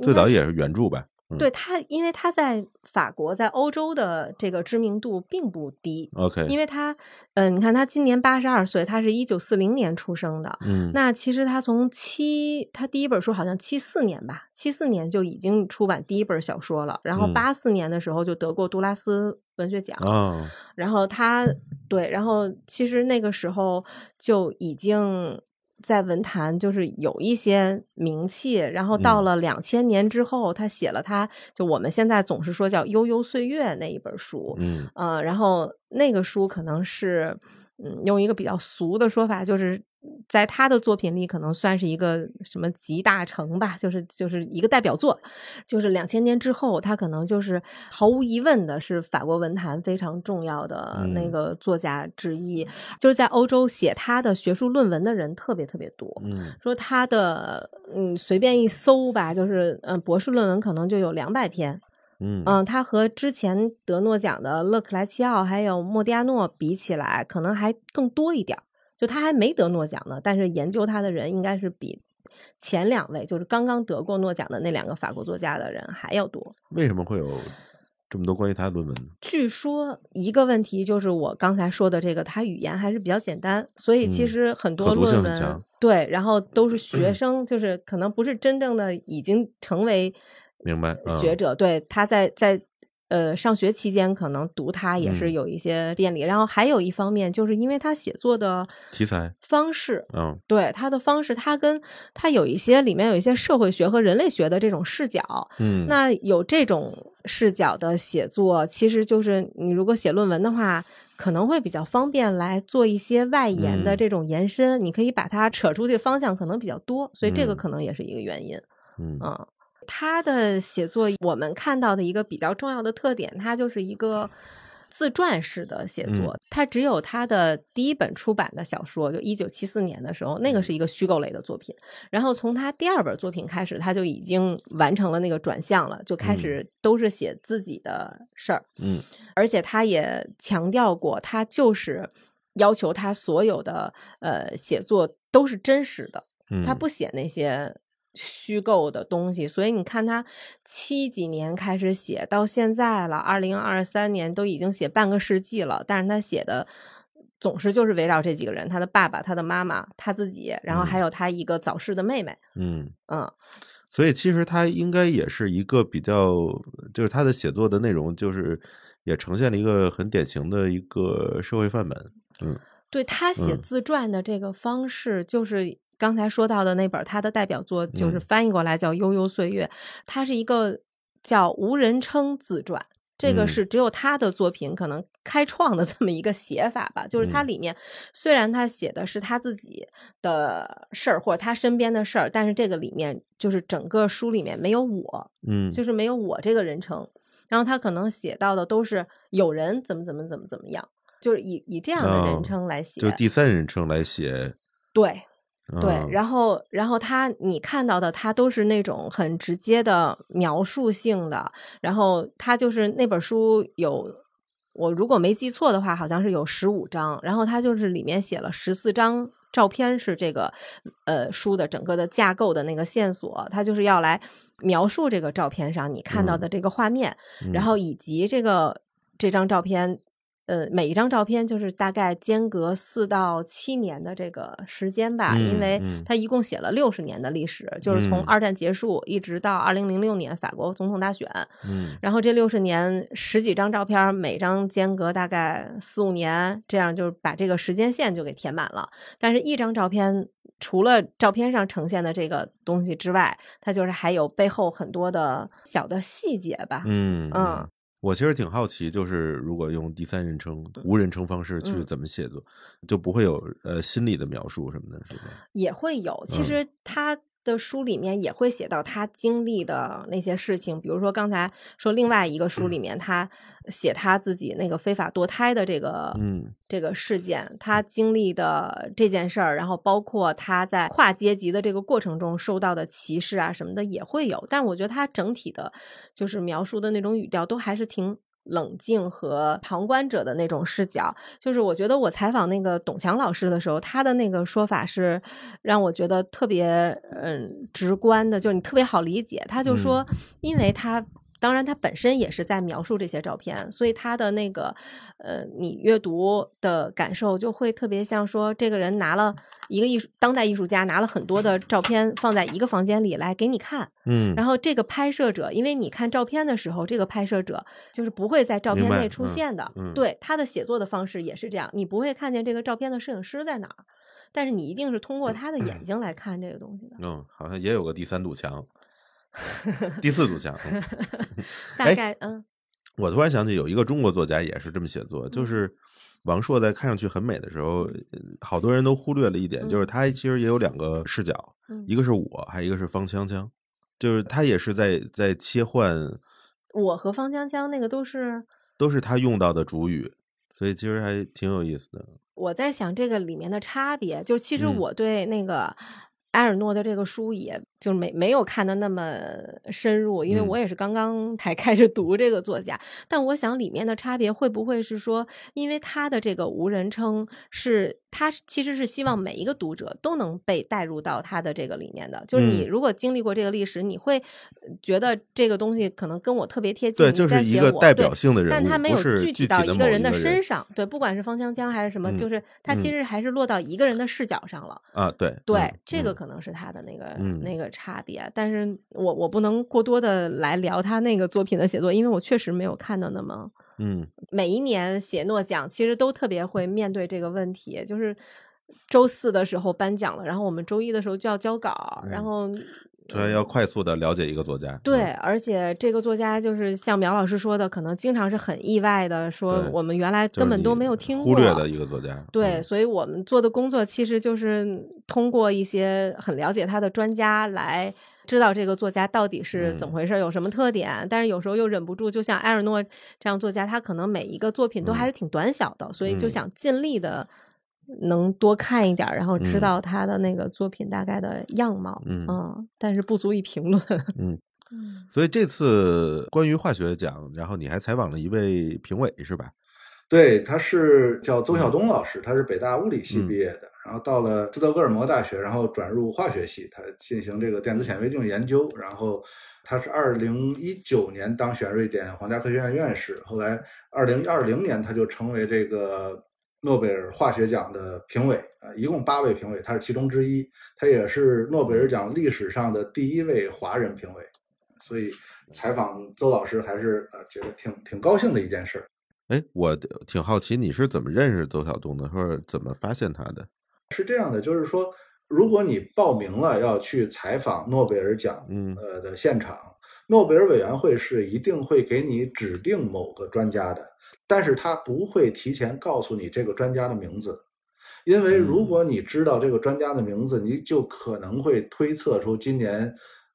最早也是原著吧。对他，因为他在法国，在欧洲的这个知名度并不低。OK，因为他，嗯，你看他今年八十二岁，他是一九四零年出生的。嗯，那其实他从七，他第一本书好像七四年吧，七四年就已经出版第一本小说了。然后八四年的时候就得过杜拉斯文学奖。啊，然后他对，然后其实那个时候就已经。在文坛就是有一些名气，然后到了两千年之后，他写了他就我们现在总是说叫《悠悠岁月》那一本书，嗯呃，然后那个书可能是嗯用一个比较俗的说法就是。在他的作品里，可能算是一个什么集大成吧，就是就是一个代表作，就是两千年之后，他可能就是毫无疑问的是法国文坛非常重要的那个作家之一。就是在欧洲写他的学术论文的人特别特别多，嗯，说他的嗯随便一搜吧，就是嗯博士论文可能就有两百篇，嗯嗯，他和之前得诺奖的勒克莱齐奥还有莫迪亚诺比起来，可能还更多一点。就他还没得诺奖呢，但是研究他的人应该是比前两位，就是刚刚得过诺奖的那两个法国作家的人还要多。为什么会有这么多关于他的论文？据说一个问题就是我刚才说的这个，他语言还是比较简单，所以其实很多论文对，然后都是学生，就是可能不是真正的已经成为明白学者，对他在在。呃，上学期间可能读它也是有一些便利，然后还有一方面就是因为他写作的题材。方式，嗯，对他的方式，他跟他有一些里面有一些社会学和人类学的这种视角，嗯，那有这种视角的写作，其实就是你如果写论文的话，可能会比较方便来做一些外延的这种延伸，你可以把它扯出去方向可能比较多，所以这个可能也是一个原因，嗯。他的写作，我们看到的一个比较重要的特点，他就是一个自传式的写作。他只有他的第一本出版的小说，就一九七四年的时候，那个是一个虚构类的作品。然后从他第二本作品开始，他就已经完成了那个转向了，就开始都是写自己的事儿。嗯，而且他也强调过，他就是要求他所有的呃写作都是真实的，他不写那些。虚构的东西，所以你看他七几年开始写到现在了，二零二三年都已经写半个世纪了，但是他写的总是就是围绕这几个人：他的爸爸、他的妈妈、他自己，然后还有他一个早逝的妹妹。嗯嗯，所以其实他应该也是一个比较，就是他的写作的内容，就是也呈现了一个很典型的一个社会范本。嗯，对他写自传的这个方式就是。刚才说到的那本他的代表作，就是翻译过来叫《悠悠岁月》，它是一个叫无人称自传，这个是只有他的作品可能开创的 这么一个写法吧。就是它里面虽然他写的是他自己的事儿或者他身边的事儿，但是这个里面就是整个书里面没有我，嗯，就是没有我这个人称。然后他可能写到的都是有人怎么怎么怎么怎么样，就是以以这样的人称来写，就第三人称来写，对。对，然后，然后他你看到的，他都是那种很直接的描述性的。然后他就是那本书有，我如果没记错的话，好像是有十五章。然后他就是里面写了十四张照片，是这个呃书的整个的架构的那个线索。他就是要来描述这个照片上你看到的这个画面，然后以及这个这张照片。呃，每一张照片就是大概间隔四到七年的这个时间吧，因为他一共写了六十年的历史，就是从二战结束一直到二零零六年法国总统大选。嗯，然后这六十年十几张照片，每张间隔大概四五年，这样就把这个时间线就给填满了。但是，一张照片除了照片上呈现的这个东西之外，它就是还有背后很多的小的细节吧。嗯嗯。我其实挺好奇，就是如果用第三人称、无人称方式去怎么写作，就不会有呃心理的描述什么的，是吧？也会有，其实他。的书里面也会写到他经历的那些事情，比如说刚才说另外一个书里面，他写他自己那个非法堕胎的这个嗯。这个事件，他经历的这件事儿，然后包括他在跨阶级的这个过程中受到的歧视啊什么的也会有，但我觉得他整体的，就是描述的那种语调都还是挺。冷静和旁观者的那种视角，就是我觉得我采访那个董强老师的时候，他的那个说法是让我觉得特别嗯直观的，就是你特别好理解。他就说，因为他。当然，他本身也是在描述这些照片，所以他的那个，呃，你阅读的感受就会特别像说，这个人拿了一个艺术当代艺术家拿了很多的照片放在一个房间里来给你看，嗯，然后这个拍摄者，因为你看照片的时候，这个拍摄者就是不会在照片内出现的，对他的写作的方式也是这样，你不会看见这个照片的摄影师在哪儿。但是你一定是通过他的眼睛来看这个东西的。嗯，好像也有个第三堵墙，第四堵墙。大概嗯，我突然想起有一个中国作家也是这么写作，就是王朔在看上去很美的时候，好多人都忽略了一点，就是他其实也有两个视角，一个是我，还有一个是方锵锵，就是他也是在在切换。我和方锵锵那个都是都是他用到的主语，所以其实还挺有意思的。我在想这个里面的差别，就其实我对那个埃尔诺的这个书也。就没没有看的那么深入，因为我也是刚刚才 开始读这个作家。但我想里面的差别会不会是说，因为他的这个无人称是，他其实是希望每一个读者都能被带入到他的这个里面的。就是你如果经历过这个历史，你会觉得这个东西可能跟我特别贴近。对，就是一个代表性的人物，但他没有具体到一个人的身上。对，不管是方香江还是什么，就是他其实还是落到一个人的视角上了。啊，对对，这个可能是他的那个那个差别，但是我我不能过多的来聊他那个作品的写作，因为我确实没有看到那么嗯。每一年写诺奖其实都特别会面对这个问题，就是周四的时候颁奖了，然后我们周一的时候就要交稿，然后。对，要快速的了解一个作家。对，而且这个作家就是像苗老师说的，可能经常是很意外的，说我们原来根本都没有听过、忽略的一个作家。对，所以我们做的工作其实就是通过一些很了解他的专家来知道这个作家到底是怎么回事，有什么特点。但是有时候又忍不住，就像埃尔诺这样作家，他可能每一个作品都还是挺短小的，所以就想尽力的。能多看一点，然后知道他的那个作品大概的样貌，嗯，但是不足以评论，嗯 所以这次关于化学奖，然后你还采访了一位评委是吧？对，他是叫邹晓东老师，他是北大物理系毕业的，然后到了斯德哥尔摩大学，然后转入化学系，他进行这个电子显微镜研究，然后他是二零一九年当选瑞典皇家科学院院士，后来二零二零年他就成为这个。诺贝尔化学奖的评委啊，一共八位评委，他是其中之一。他也是诺贝尔奖历史上的第一位华人评委，所以采访邹老师还是呃觉得挺挺高兴的一件事。哎，我挺好奇你是怎么认识邹晓东的，或者怎么发现他的？是这样的，就是说，如果你报名了要去采访诺贝尔奖，嗯呃的现场，诺贝尔委员会是一定会给你指定某个专家的。但是他不会提前告诉你这个专家的名字，因为如果你知道这个专家的名字，你就可能会推测出今年，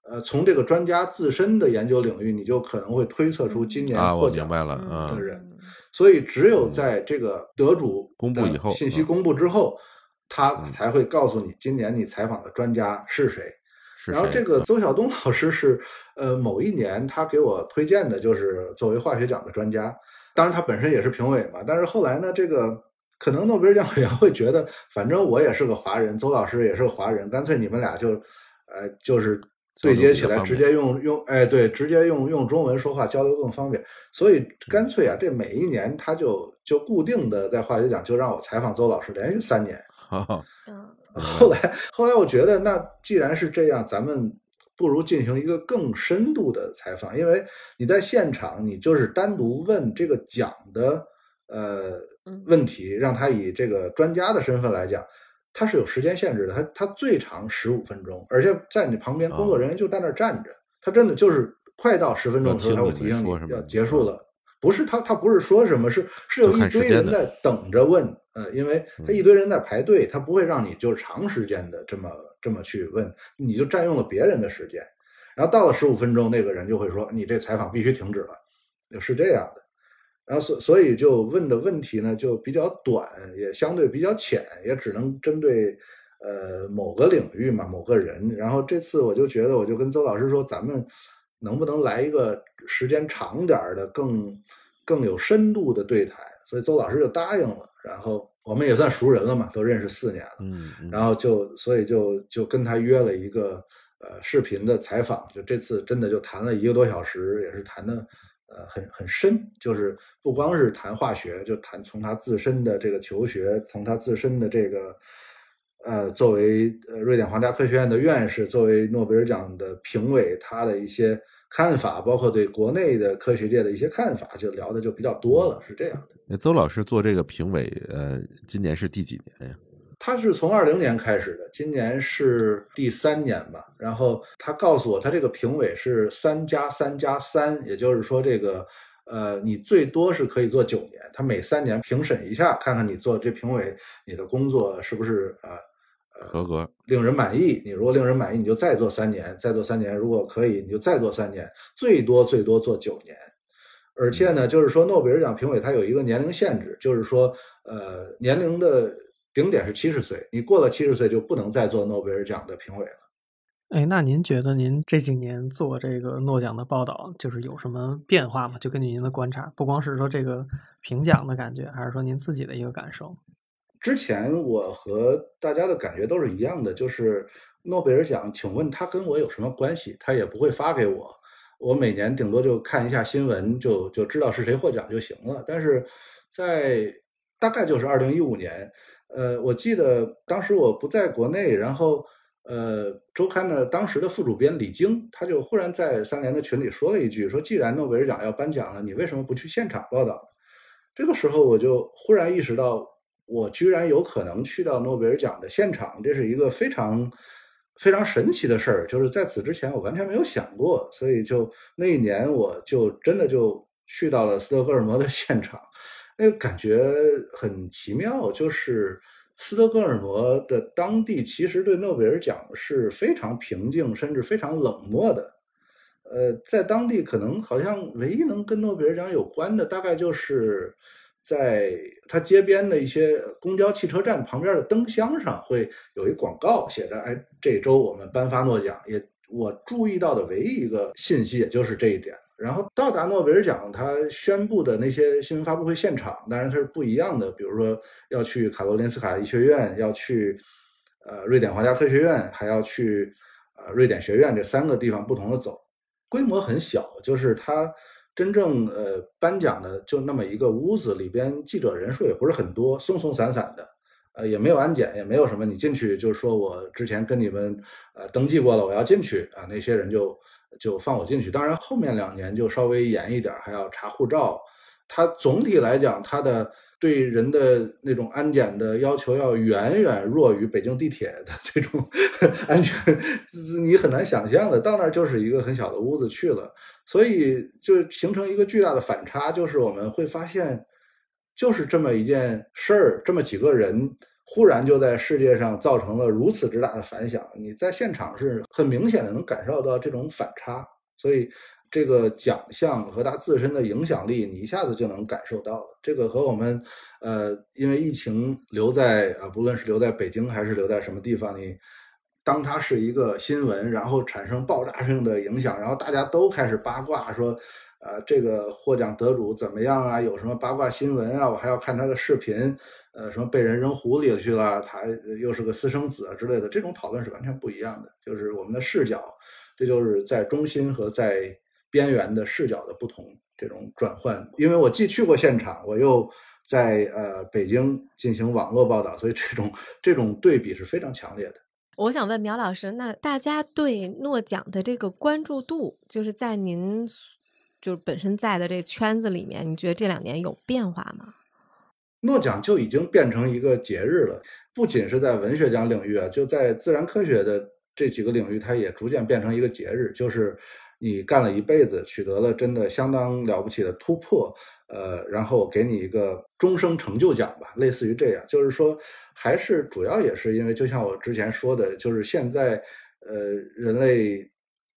呃，从这个专家自身的研究领域，你就可能会推测出今年获奖的人。所以只有在这个得主公布以后，信息公布之后，他才会告诉你今年你采访的专家是谁。然后这个邹晓东 老师是，呃，某一年他给我推荐的，就是作为化学奖的专家。当然，他本身也是评委嘛。但是后来呢，这个可能诺贝尔奖委员会觉得，反正我也是个华人，邹老师也是个华人，干脆你们俩就，呃，就是对接起来，直接用用，哎，对，直接用用中文说话交流更方便。所以干脆啊，这每一年他就就固定的在化学奖就让我采访邹老师，连续三年。嗯。后来后来我觉得，那既然是这样，咱们。不如进行一个更深度的采访，因为你在现场，你就是单独问这个奖的呃问题，让他以这个专家的身份来讲，他是有时间限制的，他他最长十五分钟，而且在你旁边工作人员就在那儿站着，他真的就是快到十分钟的时候他会提醒你要结束了，不是他他不是说什么，是是有一堆人在等着问，呃，因为他一堆人在排队，他不会让你就是长时间的这么。这么去问，你就占用了别人的时间，然后到了十五分钟，那个人就会说：“你这采访必须停止了。”是这样的，然后所所以就问的问题呢就比较短，也相对比较浅，也只能针对呃某个领域嘛，某个人。然后这次我就觉得，我就跟邹老师说：“咱们能不能来一个时间长点的、更更有深度的对谈？”所以邹老师就答应了，然后。我们也算熟人了嘛，都认识四年了，嗯，然后就所以就就跟他约了一个呃视频的采访，就这次真的就谈了一个多小时，也是谈的呃很很深，就是不光是谈化学，就谈从他自身的这个求学，从他自身的这个呃作为呃瑞典皇家科学院的院士，作为诺贝尔奖的评委，他的一些看法，包括对国内的科学界的一些看法，就聊的就比较多了，是这样的。邹老师做这个评委，呃，今年是第几年呀？他是从二零年开始的，今年是第三年吧。然后他告诉我，他这个评委是三加三加三，也就是说，这个呃，你最多是可以做九年。他每三年评审一下，看看你做这评委，你的工作是不是呃呃合格，令人满意。你如果令人满意，你就再做三年，再做三年。如果可以，你就再做三年，最多最多做九年。而且呢，就是说诺贝尔奖评委他有一个年龄限制，就是说呃，年龄的。顶点是七十岁，你过了七十岁就不能再做诺贝尔奖的评委了。哎，那您觉得您这几年做这个诺奖的报道，就是有什么变化吗？就根据您的观察，不光是说这个评奖的感觉，还是说您自己的一个感受？之前我和大家的感觉都是一样的，就是诺贝尔奖，请问他跟我有什么关系？他也不会发给我，我每年顶多就看一下新闻，就就知道是谁获奖就行了。但是在大概就是二零一五年。呃，我记得当时我不在国内，然后，呃，周刊的当时的副主编李晶，他就忽然在三联的群里说了一句，说既然诺贝尔奖要颁奖了，你为什么不去现场报道？这个时候我就忽然意识到，我居然有可能去到诺贝尔奖的现场，这是一个非常非常神奇的事儿，就是在此之前我完全没有想过，所以就那一年我就真的就去到了斯德哥尔摩的现场。那个感觉很奇妙，就是斯德哥尔摩的当地其实对诺贝尔奖是非常平静，甚至非常冷漠的。呃，在当地可能好像唯一能跟诺贝尔奖有关的，大概就是在它街边的一些公交汽车站旁边的灯箱上会有一广告，写着“哎，这周我们颁发诺奖”。也我注意到的唯一一个信息，也就是这一点。然后到达诺贝尔奖，他宣布的那些新闻发布会现场，当然它是不一样的。比如说要去卡罗林斯卡医学院，要去呃瑞典皇家科学院，还要去呃瑞典学院这三个地方不同的走，规模很小，就是他真正呃颁奖的就那么一个屋子里边，记者人数也不是很多，松松散散的，呃也没有安检，也没有什么，你进去就是说我之前跟你们呃登记过了，我要进去啊，那些人就。就放我进去，当然后面两年就稍微严一点，还要查护照。他总体来讲，他的对人的那种安检的要求要远远弱于北京地铁的 这种 安全，你很难想象的。到那儿就是一个很小的屋子去了，所以就形成一个巨大的反差，就是我们会发现，就是这么一件事儿，这么几个人。忽然就在世界上造成了如此之大的反响，你在现场是很明显的能感受到这种反差，所以这个奖项和他自身的影响力，你一下子就能感受到了。这个和我们，呃，因为疫情留在呃，不论是留在北京还是留在什么地方，你当它是一个新闻，然后产生爆炸性的影响，然后大家都开始八卦说，呃，这个获奖得主怎么样啊？有什么八卦新闻啊？我还要看他的视频。呃，什么被人扔湖里去了？他又是个私生子啊之类的，这种讨论是完全不一样的。就是我们的视角，这就是在中心和在边缘的视角的不同，这种转换。因为我既去过现场，我又在呃北京进行网络报道，所以这种这种对比是非常强烈的。我想问苗老师，那大家对诺奖的这个关注度，就是在您就是本身在的这圈子里面，你觉得这两年有变化吗？诺奖就已经变成一个节日了，不仅是在文学奖领域啊，就在自然科学的这几个领域，它也逐渐变成一个节日。就是你干了一辈子，取得了真的相当了不起的突破，呃，然后给你一个终生成就奖吧，类似于这样。就是说，还是主要也是因为，就像我之前说的，就是现在，呃，人类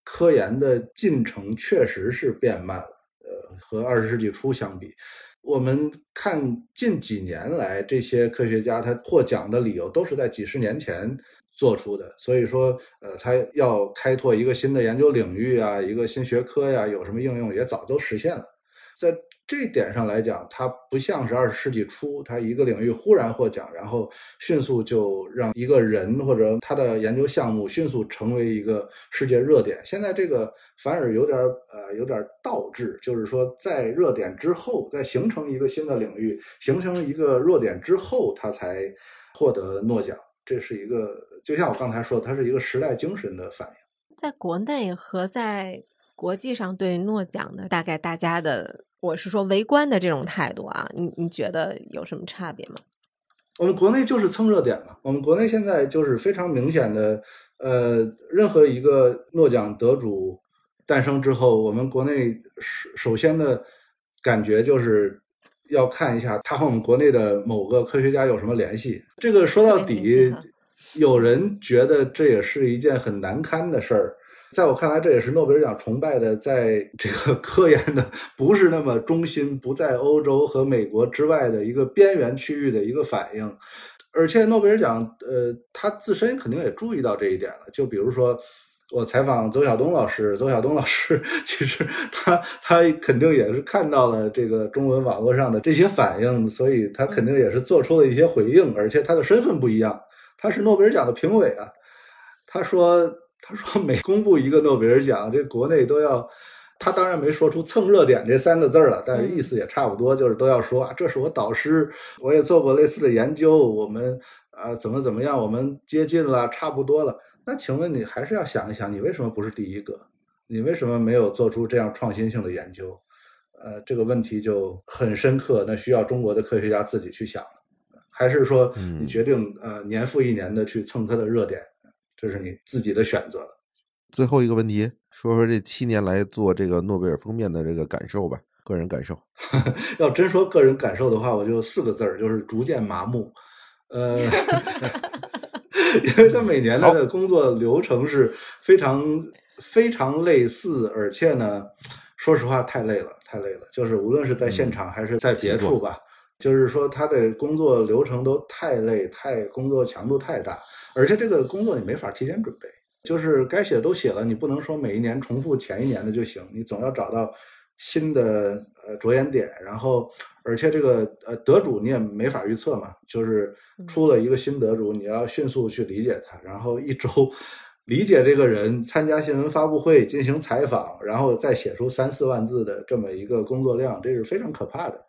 科研的进程确实是变慢了，呃，和二十世纪初相比。我们看近几年来，这些科学家他获奖的理由都是在几十年前做出的。所以说，呃，他要开拓一个新的研究领域啊，一个新学科呀，有什么应用也早都实现了。在这一点上来讲，它不像是二十世纪初，他一个领域忽然获奖，然后迅速就让一个人或者他的研究项目迅速成为一个世界热点。现在这个反而有点呃有点倒置，就是说在热点之后，在形成一个新的领域、形成一个热点之后，他才获得诺奖。这是一个，就像我刚才说，它是一个时代精神的反应。在国内和在国际上对诺奖的大概大家的。我是说围观的这种态度啊，你你觉得有什么差别吗？我们国内就是蹭热点嘛。我们国内现在就是非常明显的，呃，任何一个诺奖得主诞生之后，我们国内首首先的感觉就是要看一下他和我们国内的某个科学家有什么联系。这个说到底，有人觉得这也是一件很难堪的事儿。在我看来，这也是诺贝尔奖崇拜的，在 这个科研的不是那么中心，不在欧洲和美国之外的一个边缘区域的一个反应。而且诺贝尔奖，呃，他自身肯定也注意到这一点了。就比如说，我采访邹晓东老师，邹晓东老师其实他他肯定也是看到了这个中文网络上的这些反应，所以他肯定也是做出了一些回应。而且他的身份不一样，他是诺贝尔奖的评委啊。他说。他说：“每公布一个诺贝尔奖，这国内都要。他当然没说出蹭热点这三个字了，但是意思也差不多，就是都要说啊，这是我导师，我也做过类似的研究，我们啊怎么怎么样，我们接近了，差不多了。那请问你还是要想一想，你为什么不是第一个？你为什么没有做出这样创新性的研究？呃，这个问题就很深刻，那需要中国的科学家自己去想，还是说你决定呃年复一年的去蹭他的热点？”这是你自己的选择。最后一个问题，说说这七年来做这个诺贝尔封面的这个感受吧，个人感受。要真说个人感受的话，我就四个字儿，就是逐渐麻木。呃，因为他每年的工作流程是非常非常类似，而且呢，说实话太累了，太累了。就是无论是在现场还是在别处吧，就是说他的工作流程都太累，太工作强度太大。而且这个工作你没法提前准备，就是该写的都写了，你不能说每一年重复前一年的就行，你总要找到新的呃着眼点。然后，而且这个呃得主你也没法预测嘛，就是出了一个新得主，你要迅速去理解他，然后一周理解这个人，参加新闻发布会进行采访，然后再写出三四万字的这么一个工作量，这是非常可怕的。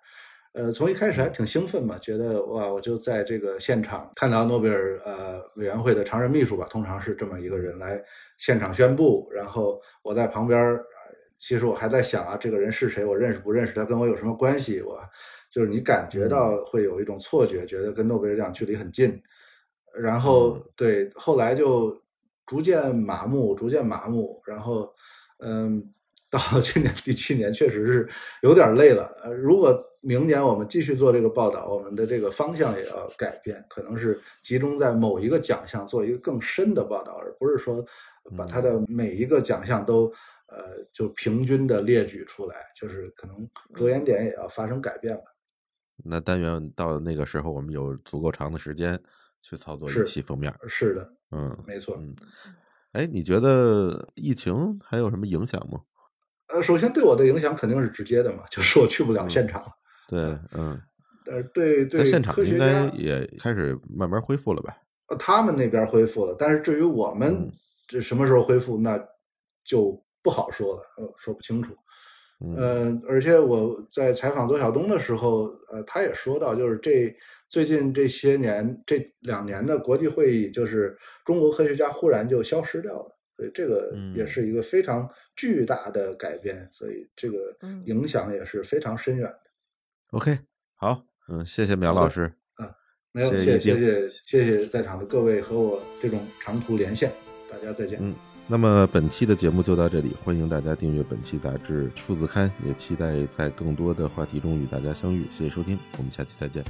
呃，从一开始还挺兴奋嘛，觉得哇，我就在这个现场看到诺贝尔呃委员会的常任秘书吧，通常是这么一个人来现场宣布，然后我在旁边儿，其实我还在想啊，这个人是谁？我认识不认识他？跟我有什么关系？我就是你感觉到会有一种错觉，觉得跟诺贝尔奖距离很近，然后对，后来就逐渐麻木，逐渐麻木，然后嗯，到了今年第七年，确实是有点累了。呃，如果明年我们继续做这个报道，我们的这个方向也要改变，可能是集中在某一个奖项做一个更深的报道，而不是说把它的每一个奖项都呃就平均的列举出来，就是可能着眼点也要发生改变了。那但愿到那个时候，我们有足够长的时间去操作一期封面。是的，嗯，没错。嗯，哎，你觉得疫情还有什么影响吗？呃，首先对我的影响肯定是直接的嘛，就是我去不了现场。对，嗯，但是，对对，在现场应该也开始慢慢恢复了吧？呃，他们那边恢复了，但是至于我们这什么时候恢复，那就不好说了，呃，说不清楚。嗯，而且我在采访左晓东的时候，呃，他也说到，就是这最近这些年这两年的国际会议，就是中国科学家忽然就消失掉了，所以这个也是一个非常巨大的改变，所以这个影响也是非常深远的。OK，好，嗯，谢谢苗老师，嗯，没有，谢谢谢谢谢谢在场的各位和我这种长途连线，大家再见。嗯，那么本期的节目就到这里，欢迎大家订阅本期杂志数字刊，也期待在更多的话题中与大家相遇。谢谢收听，我们下期再见。